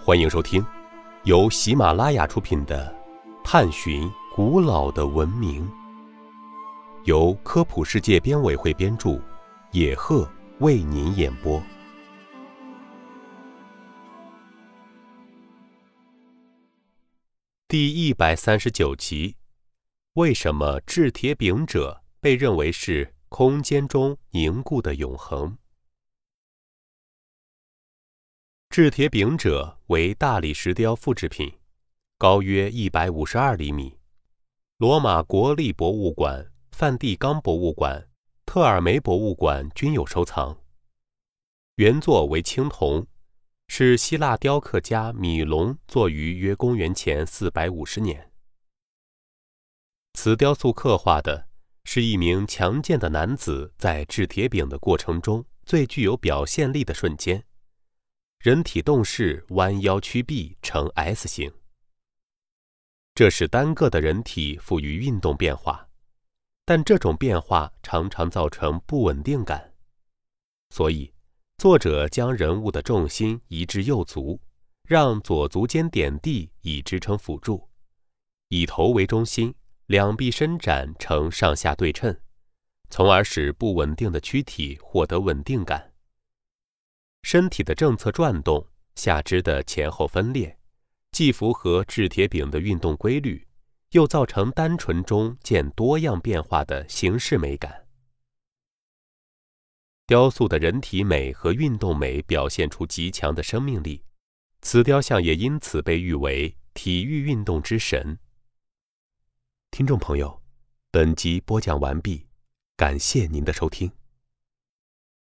欢迎收听由喜马拉雅出品的《探寻古老的文明》，由科普世界编委会编著，野鹤为您演播。第一百三十九集：为什么制铁饼者被认为是空间中凝固的永恒？制铁饼者为大理石雕复制品，高约一百五十二厘米。罗马国立博物馆、梵蒂冈博物馆、特尔梅博物馆均有收藏。原作为青铜。是希腊雕刻家米龙作于约公元前四百五十年。此雕塑刻画的是一名强健的男子在制铁饼的过程中最具有表现力的瞬间，人体动势弯腰屈臂呈 S 型。这是单个的人体赋予运动变化，但这种变化常常造成不稳定感，所以。作者将人物的重心移至右足，让左足尖点地以支撑辅助，以头为中心，两臂伸展成上下对称，从而使不稳定的躯体获得稳定感。身体的正侧转动，下肢的前后分裂，既符合制铁饼的运动规律，又造成单纯中见多样变化的形式美感。雕塑的人体美和运动美表现出极强的生命力，此雕像也因此被誉为体育运动之神。听众朋友，本集播讲完毕，感谢您的收听。